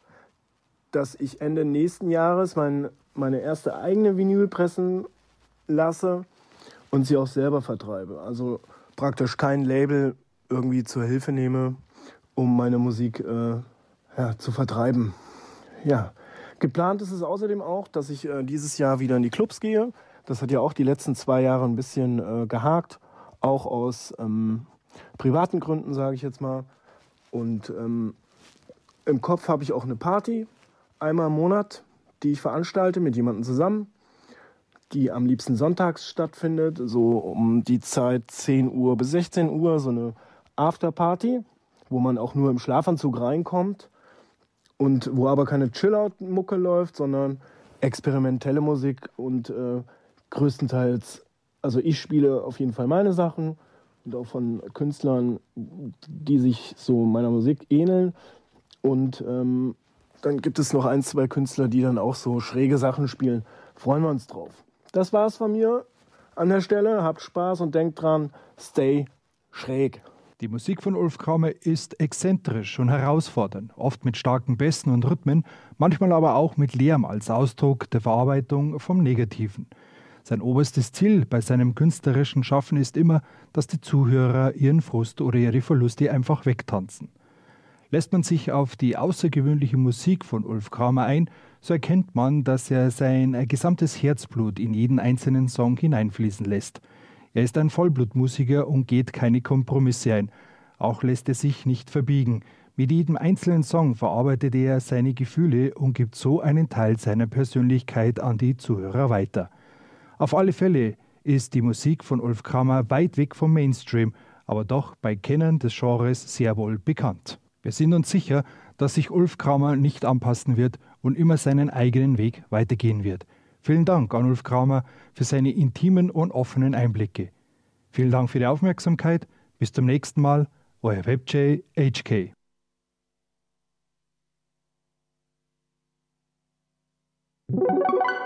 [SPEAKER 8] dass ich Ende nächsten Jahres mein, meine erste eigene Vinyl pressen lasse und sie auch selber vertreibe. Also praktisch kein Label irgendwie zur Hilfe nehme, um meine Musik äh, ja, zu vertreiben. Ja, geplant ist es außerdem auch, dass ich äh, dieses Jahr wieder in die Clubs gehe. Das hat ja auch die letzten zwei Jahre ein bisschen äh, gehakt, auch aus ähm, privaten Gründen, sage ich jetzt mal. Und ähm, im Kopf habe ich auch eine Party, einmal im Monat, die ich veranstalte mit jemandem zusammen, die am liebsten sonntags stattfindet, so um die Zeit 10 Uhr bis 16 Uhr, so eine Afterparty, wo man auch nur im Schlafanzug reinkommt und wo aber keine Chillout-Mucke läuft, sondern experimentelle Musik und äh, größtenteils, also ich spiele auf jeden Fall meine Sachen und auch von Künstlern, die sich so meiner Musik ähneln. Und ähm, dann gibt es noch ein, zwei Künstler, die dann auch so schräge Sachen spielen. Freuen wir uns drauf. Das war's von mir an der Stelle. Habt Spaß und denkt dran, stay schräg.
[SPEAKER 7] Die Musik von Ulf Kramer ist exzentrisch und herausfordernd, oft mit starken Bässen und Rhythmen, manchmal aber auch mit Lärm als Ausdruck der Verarbeitung vom Negativen. Sein oberstes Ziel bei seinem künstlerischen Schaffen ist immer, dass die Zuhörer ihren Frust oder ihre Verluste einfach wegtanzen. Lässt man sich auf die außergewöhnliche Musik von Ulf Kramer ein, so erkennt man, dass er sein gesamtes Herzblut in jeden einzelnen Song hineinfließen lässt. Er ist ein Vollblutmusiker und geht keine Kompromisse ein. Auch lässt er sich nicht verbiegen. Mit jedem einzelnen Song verarbeitet er seine Gefühle und gibt so einen Teil seiner Persönlichkeit an die Zuhörer weiter. Auf alle Fälle ist die Musik von Ulf Kramer weit weg vom Mainstream, aber doch bei Kennern des Genres sehr wohl bekannt. Wir sind uns sicher, dass sich Ulf Kramer nicht anpassen wird und immer seinen eigenen Weg weitergehen wird. Vielen Dank an Ulf Kramer für seine intimen und offenen Einblicke. Vielen Dank für die Aufmerksamkeit. Bis zum nächsten Mal. Euer WebJ HK.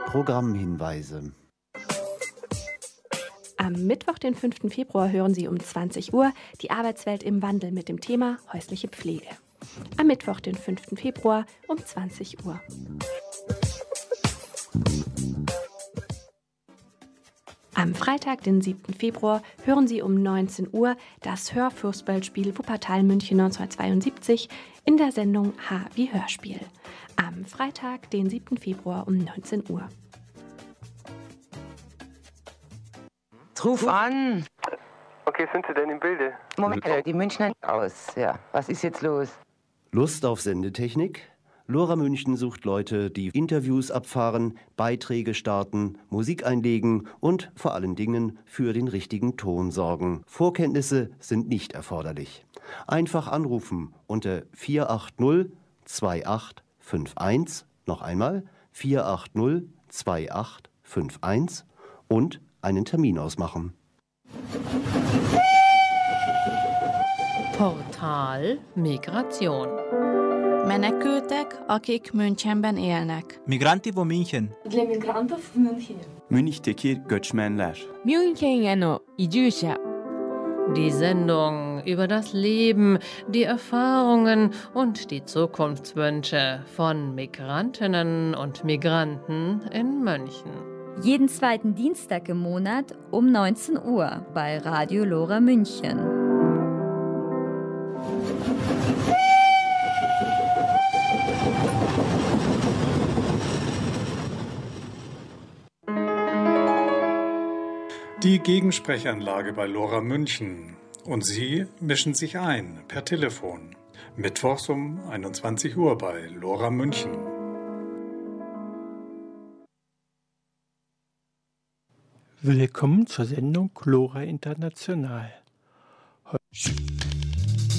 [SPEAKER 10] Programmhinweise.
[SPEAKER 3] Am Mittwoch, den 5. Februar, hören Sie um 20 Uhr die Arbeitswelt im Wandel mit dem Thema häusliche Pflege. Am Mittwoch, den 5. Februar um 20 Uhr. Am Freitag, den 7. Februar, hören Sie um 19 Uhr das Hörfußballspiel Wuppertal München 1972 in der Sendung H wie Hörspiel. Am Freitag, den 7. Februar um 19 Uhr.
[SPEAKER 11] Ruf an.
[SPEAKER 12] Okay, sind Sie denn im Bilde?
[SPEAKER 11] Moment, die Münchner aus. Ja, was ist jetzt los?
[SPEAKER 10] Lust auf Sendetechnik? Lora München sucht Leute, die Interviews abfahren, Beiträge starten, Musik einlegen und vor allen Dingen für den richtigen Ton sorgen. Vorkenntnisse sind nicht erforderlich. Einfach anrufen unter 480 2851, noch einmal 480 2851 und einen Termin ausmachen.
[SPEAKER 13] Portal Migration.
[SPEAKER 14] Menekültek, akik Münchenben élnek.
[SPEAKER 15] Migranti vo München.
[SPEAKER 16] Для мігрантів в Мюнхені.
[SPEAKER 17] Münchteki göçmenler.
[SPEAKER 13] München İdüşe. Die Sendung über das Leben, die Erfahrungen und die Zukunftswünsche von Migrantinnen und Migranten in München.
[SPEAKER 18] Jeden zweiten Dienstag im Monat um 19 Uhr bei Radio Lora München.
[SPEAKER 19] Die Gegensprechanlage bei Lora München. Und Sie mischen sich ein per Telefon. Mittwochs um 21 Uhr bei Lora München.
[SPEAKER 20] Willkommen zur Sendung Lora International. Heu